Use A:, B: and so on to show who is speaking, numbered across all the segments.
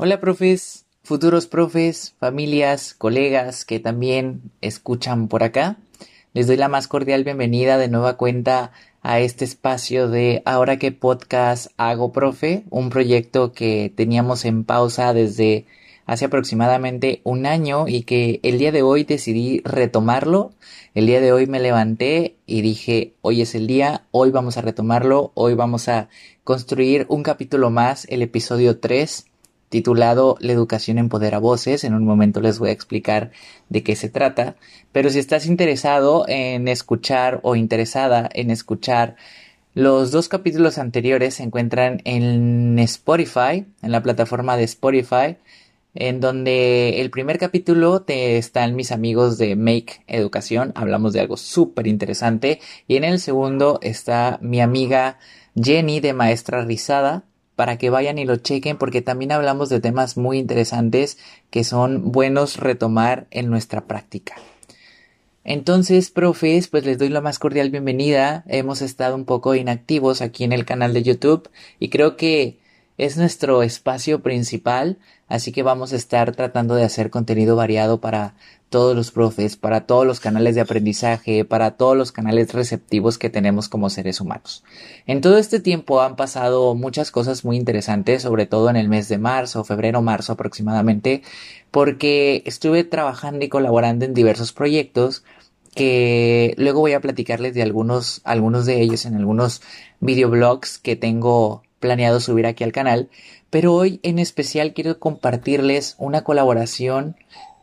A: Hola profes, futuros profes, familias, colegas que también escuchan por acá. Les doy la más cordial bienvenida de nueva cuenta a este espacio de Ahora que podcast hago profe, un proyecto que teníamos en pausa desde hace aproximadamente un año y que el día de hoy decidí retomarlo. El día de hoy me levanté y dije, hoy es el día, hoy vamos a retomarlo, hoy vamos a construir un capítulo más, el episodio 3 titulado La educación empodera voces. En un momento les voy a explicar de qué se trata. Pero si estás interesado en escuchar o interesada en escuchar los dos capítulos anteriores se encuentran en Spotify, en la plataforma de Spotify, en donde el primer capítulo te están mis amigos de Make Educación, hablamos de algo súper interesante, y en el segundo está mi amiga Jenny de Maestra Rizada, para que vayan y lo chequen porque también hablamos de temas muy interesantes que son buenos retomar en nuestra práctica. Entonces, profes, pues les doy la más cordial bienvenida. Hemos estado un poco inactivos aquí en el canal de YouTube y creo que es nuestro espacio principal, así que vamos a estar tratando de hacer contenido variado para todos los profes, para todos los canales de aprendizaje, para todos los canales receptivos que tenemos como seres humanos. En todo este tiempo han pasado muchas cosas muy interesantes, sobre todo en el mes de marzo, febrero, marzo aproximadamente, porque estuve trabajando y colaborando en diversos proyectos que luego voy a platicarles de algunos, algunos de ellos en algunos videoblogs que tengo planeado subir aquí al canal, pero hoy en especial quiero compartirles una colaboración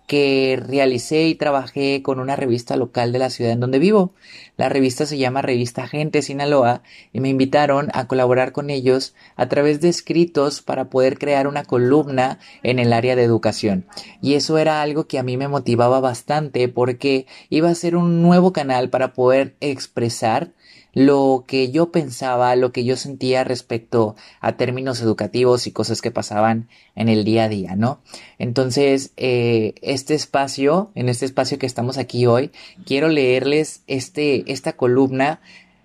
A: que realicé y trabajé con una revista local de la ciudad en donde vivo. La revista se llama Revista Gente Sinaloa y me invitaron a colaborar con ellos a través de escritos para poder crear una columna en el área de educación. Y eso era algo que a mí me motivaba bastante porque iba a ser un nuevo canal para poder expresar lo que yo pensaba, lo que yo sentía respecto a términos educativos y cosas que pasaban en el día a día, ¿no? Entonces, eh, este espacio, en este espacio que estamos aquí hoy, quiero leerles este, esta columna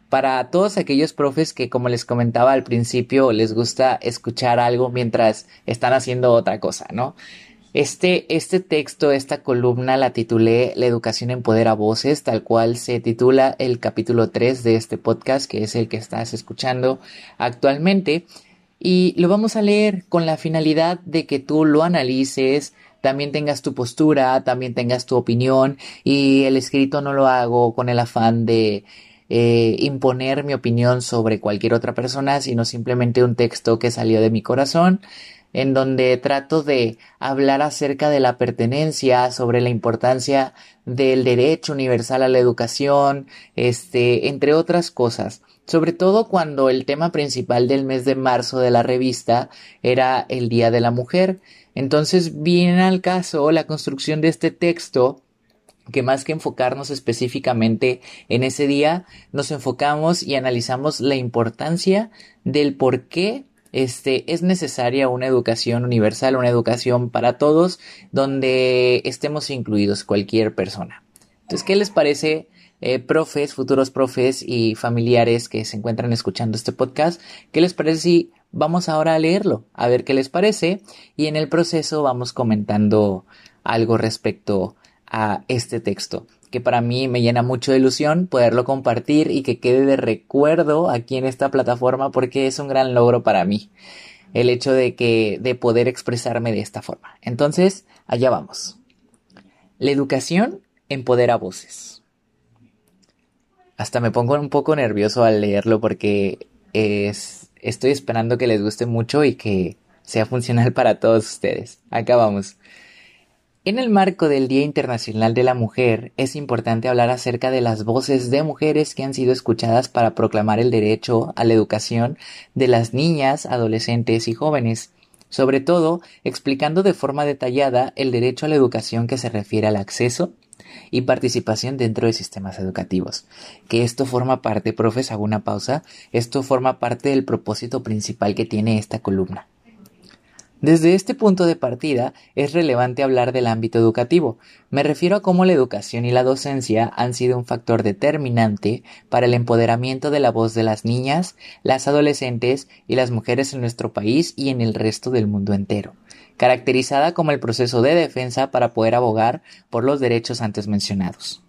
A: para todos aquellos profes que, como les comentaba al principio, les gusta escuchar algo mientras están haciendo otra cosa, ¿no? Este, este texto, esta columna la titulé La educación empodera voces, tal cual se titula el capítulo 3 de este podcast, que es el que estás escuchando actualmente. Y lo vamos a leer con la finalidad de que tú lo analices, también tengas tu postura, también tengas tu opinión y el escrito no lo hago con el afán de eh, imponer mi opinión sobre cualquier otra persona, sino simplemente un texto que salió de mi corazón en donde trato de hablar acerca de la pertenencia, sobre la importancia del derecho universal a la educación, este, entre otras cosas. Sobre todo cuando el tema principal del mes de marzo de la revista era el Día de la Mujer. Entonces viene al caso la construcción de este texto que más que enfocarnos específicamente en ese día, nos enfocamos y analizamos la importancia del por qué este, es necesaria una educación universal, una educación para todos, donde estemos incluidos cualquier persona. Entonces, ¿qué les parece, eh, profes, futuros profes y familiares que se encuentran escuchando este podcast? ¿Qué les parece si vamos ahora a leerlo? A ver qué les parece y en el proceso vamos comentando algo respecto a este texto que para mí me llena mucho de ilusión poderlo compartir y que quede de recuerdo aquí en esta plataforma porque es un gran logro para mí el hecho de que de poder expresarme de esta forma. Entonces, allá vamos. La educación empodera voces. Hasta me pongo un poco nervioso al leerlo porque es, estoy esperando que les guste mucho y que sea funcional para todos ustedes. Acá vamos. En el marco del Día Internacional de la Mujer, es importante hablar acerca de las voces de mujeres que han sido escuchadas para proclamar el derecho a la educación de las niñas, adolescentes y jóvenes, sobre todo explicando de forma detallada el derecho a la educación que se refiere al acceso y participación dentro de sistemas educativos. Que esto forma parte, profes, hago una pausa, esto forma parte del propósito principal que tiene esta columna Desde este punto de partida es relevante hablar del ámbito educativo. Me refiero a cómo la educación y la docencia han sido un factor determinante para el empoderamiento de la voz de las niñas, las adolescentes y las mujeres en nuestro país y en el resto del mundo entero, caracterizada como el proceso de defensa para poder abogar por los derechos antes mencionados.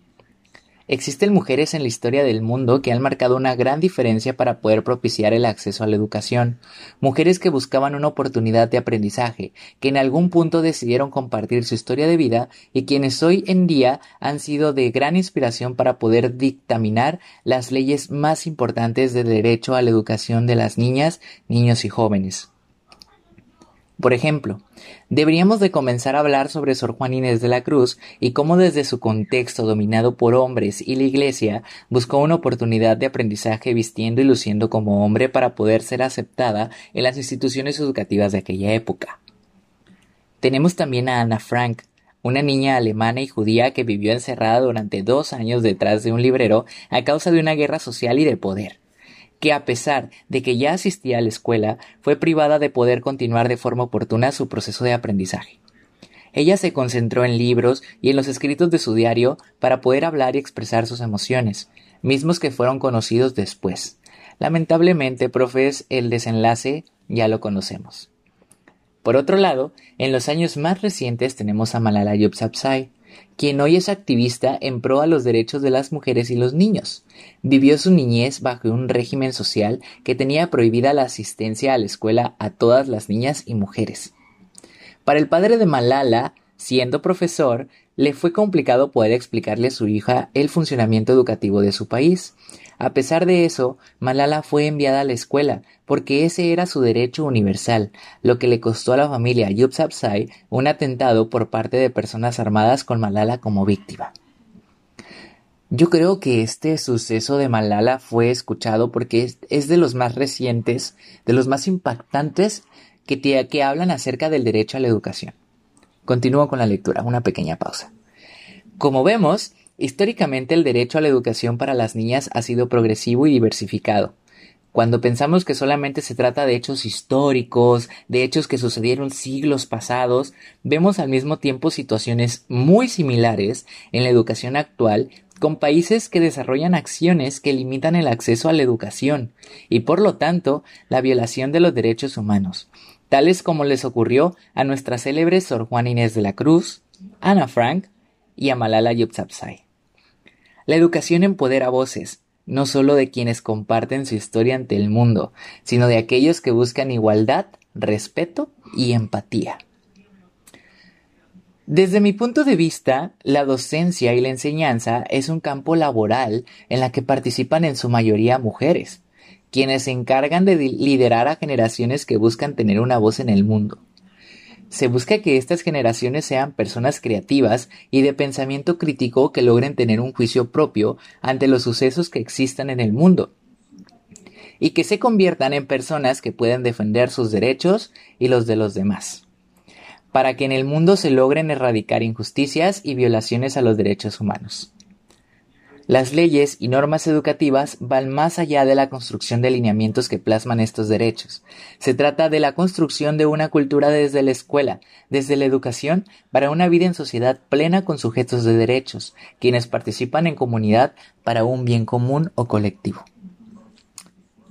A: Existen mujeres en la historia del mundo que han marcado una gran diferencia para poder propiciar el acceso a la educación, mujeres que buscaban una oportunidad de aprendizaje, que en algún punto decidieron compartir su historia de vida y quienes hoy en día han sido de gran inspiración para poder dictaminar las leyes más importantes de derecho a la educación de las niñas, niños y jóvenes. Por ejemplo, deberíamos de comenzar a hablar sobre Sor Juan Inés de la Cruz y cómo desde su contexto dominado por hombres y la Iglesia buscó una oportunidad de aprendizaje vistiendo y luciendo como hombre para poder ser aceptada en las instituciones educativas de aquella época. Tenemos también a Ana Frank, una niña alemana y judía que vivió encerrada durante dos años detrás de un librero a causa de una guerra social y de poder que a pesar de que ya asistía a la escuela, fue privada de poder continuar de forma oportuna su proceso de aprendizaje. Ella se concentró en libros y en los escritos de su diario para poder hablar y expresar sus emociones, mismos que fueron conocidos después. Lamentablemente, profes, el desenlace ya lo conocemos. Por otro lado, en los años más recientes tenemos a Malala Yousafzai, quien hoy es activista en pro a los derechos de las mujeres y los niños. Vivió su niñez bajo un régimen social que tenía prohibida la asistencia a la escuela a todas las niñas y mujeres. Para el padre de Malala, siendo profesor, le fue complicado poder explicarle a su hija el funcionamiento educativo de su país. A pesar de eso, Malala fue enviada a la escuela, porque ese era su derecho universal, lo que le costó a la familia Yousafzai un atentado por parte de personas armadas con Malala como víctima. Yo creo que este suceso de Malala fue escuchado porque es, de los más recientes, de los más impactantes que, que hablan acerca del derecho a la educación. Continúo con la lectura, una pequeña pausa. Como vemos, Históricamente el derecho a la educación para las niñas ha sido progresivo y diversificado. Cuando pensamos que solamente se trata de hechos históricos, de hechos que sucedieron siglos pasados, vemos al mismo tiempo situaciones muy similares en la educación actual con países que desarrollan acciones que limitan el acceso a la educación y por lo tanto la violación de los derechos humanos, tales como les ocurrió a nuestra célebre Sor Juana Inés de la Cruz, Ana Frank y a Malala Yousafzai. La educación empodera voces, no solo de quienes comparten su historia ante el mundo, sino de aquellos que buscan igualdad, respeto y empatía. Desde mi punto de vista, la docencia y la enseñanza es un campo laboral en la que participan en su mayoría mujeres, quienes se encargan de liderar a generaciones que buscan tener una voz en el mundo. Se busca que estas generaciones sean personas creativas y de pensamiento crítico que logren tener un juicio propio ante los sucesos que existan en el mundo y que se conviertan en personas que puedan defender sus derechos y los de los demás, para que en el mundo se logren erradicar injusticias y violaciones a los derechos humanos. Las leyes y normas educativas van más allá de la construcción de lineamientos que plasman estos derechos. Se trata de la construcción de una cultura desde la escuela, desde la educación, para una vida en sociedad plena con sujetos de derechos, quienes participan en comunidad para un bien común o colectivo.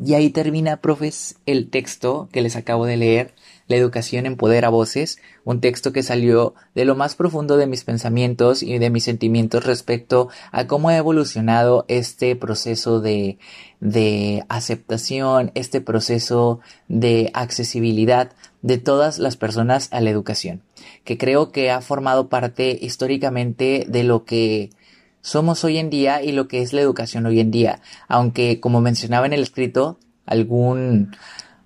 A: Y ahí termina, profes, el texto que les acabo de leer, La educación empodera voces, un texto que salió de lo más profundo de mis pensamientos y de mis sentimientos respecto a cómo ha evolucionado este proceso de, de aceptación, este proceso de accesibilidad de todas las personas a la educación, que creo que ha formado parte históricamente de lo que somos hoy en día y lo que es la educación hoy en día. Aunque, como mencionaba en el escrito, algún,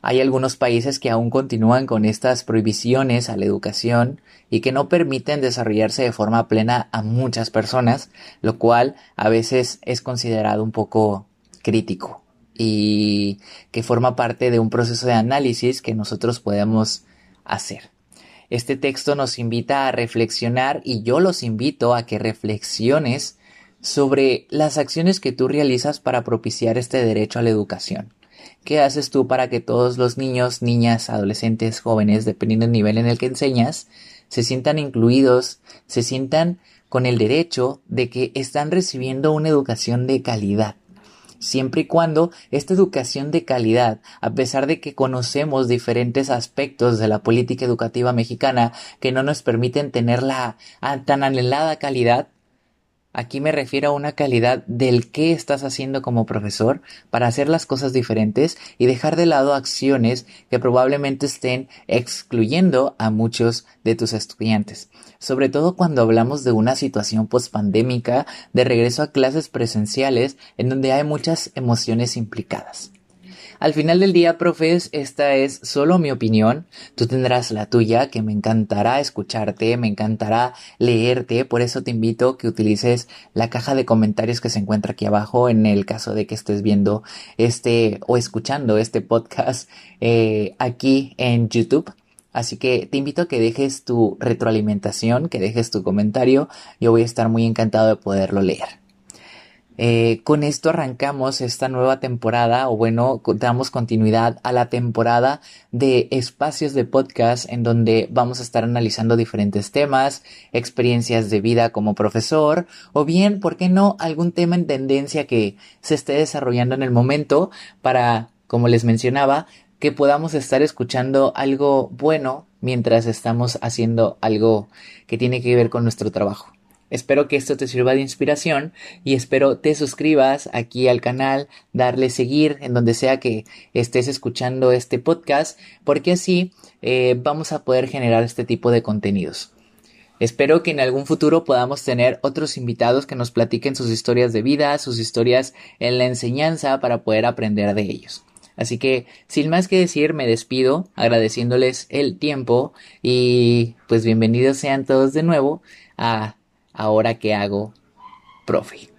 A: hay algunos países que aún continúan con estas prohibiciones a la educación y que no permiten desarrollarse de forma plena a muchas personas, lo cual a veces es considerado un poco crítico y que forma parte de un proceso de análisis que nosotros podemos hacer. Este texto nos invita a reflexionar y yo los invito a que reflexiones sobre las acciones que tú realizas para propiciar este derecho a la educación. ¿qué haces tú para que todos los niños, niñas, adolescentes, jóvenes, dependiendo del nivel en el que enseñas, se sientan incluidos, se sientan con el derecho de que están recibiendo una educación de calidad? siempre y cuando esta educación de calidad, a pesar de que conocemos diferentes aspectos de la política educativa mexicana que no nos permiten tener la tan anhelada calidad, Aquí me refiero a una calidad del qué estás haciendo como profesor para hacer las cosas diferentes y dejar de lado acciones que probablemente estén excluyendo a muchos de tus estudiantes. Sobre todo cuando hablamos de una situación pospandémica de regreso a clases presenciales en donde hay muchas emociones implicadas. Al final del día, profes, esta es solo mi opinión. Tú tendrás la tuya, que me encantará escucharte, me encantará leerte. Por eso te invito que utilices la caja de comentarios que se encuentra aquí abajo en el caso de que estés viendo este o escuchando este podcast eh, aquí en YouTube. Así que te invito a que dejes tu retroalimentación, que dejes tu comentario. Yo voy a estar muy encantado de poderlo leer. Eh, con esto arrancamos esta nueva temporada, o bueno, damos continuidad a la temporada de espacios de podcast en donde vamos a estar analizando diferentes temas, experiencias de vida como profesor, o bien, ¿por qué no?, algún tema en tendencia que se esté desarrollando en el momento para, como les mencionaba, que podamos estar escuchando algo bueno mientras estamos haciendo algo que tiene que ver con nuestro trabajo. Espero que esto te sirva de inspiración y espero te suscribas aquí al canal, darle seguir en donde sea que estés escuchando este podcast, porque así eh, vamos a poder generar este tipo de contenidos. Espero que en algún futuro podamos tener otros invitados que nos platiquen sus historias de vida, sus historias en la enseñanza para poder aprender de ellos. Así que, sin más que decir, me despido agradeciéndoles el tiempo y pues bienvenidos sean todos de nuevo a ahora que hago, profe.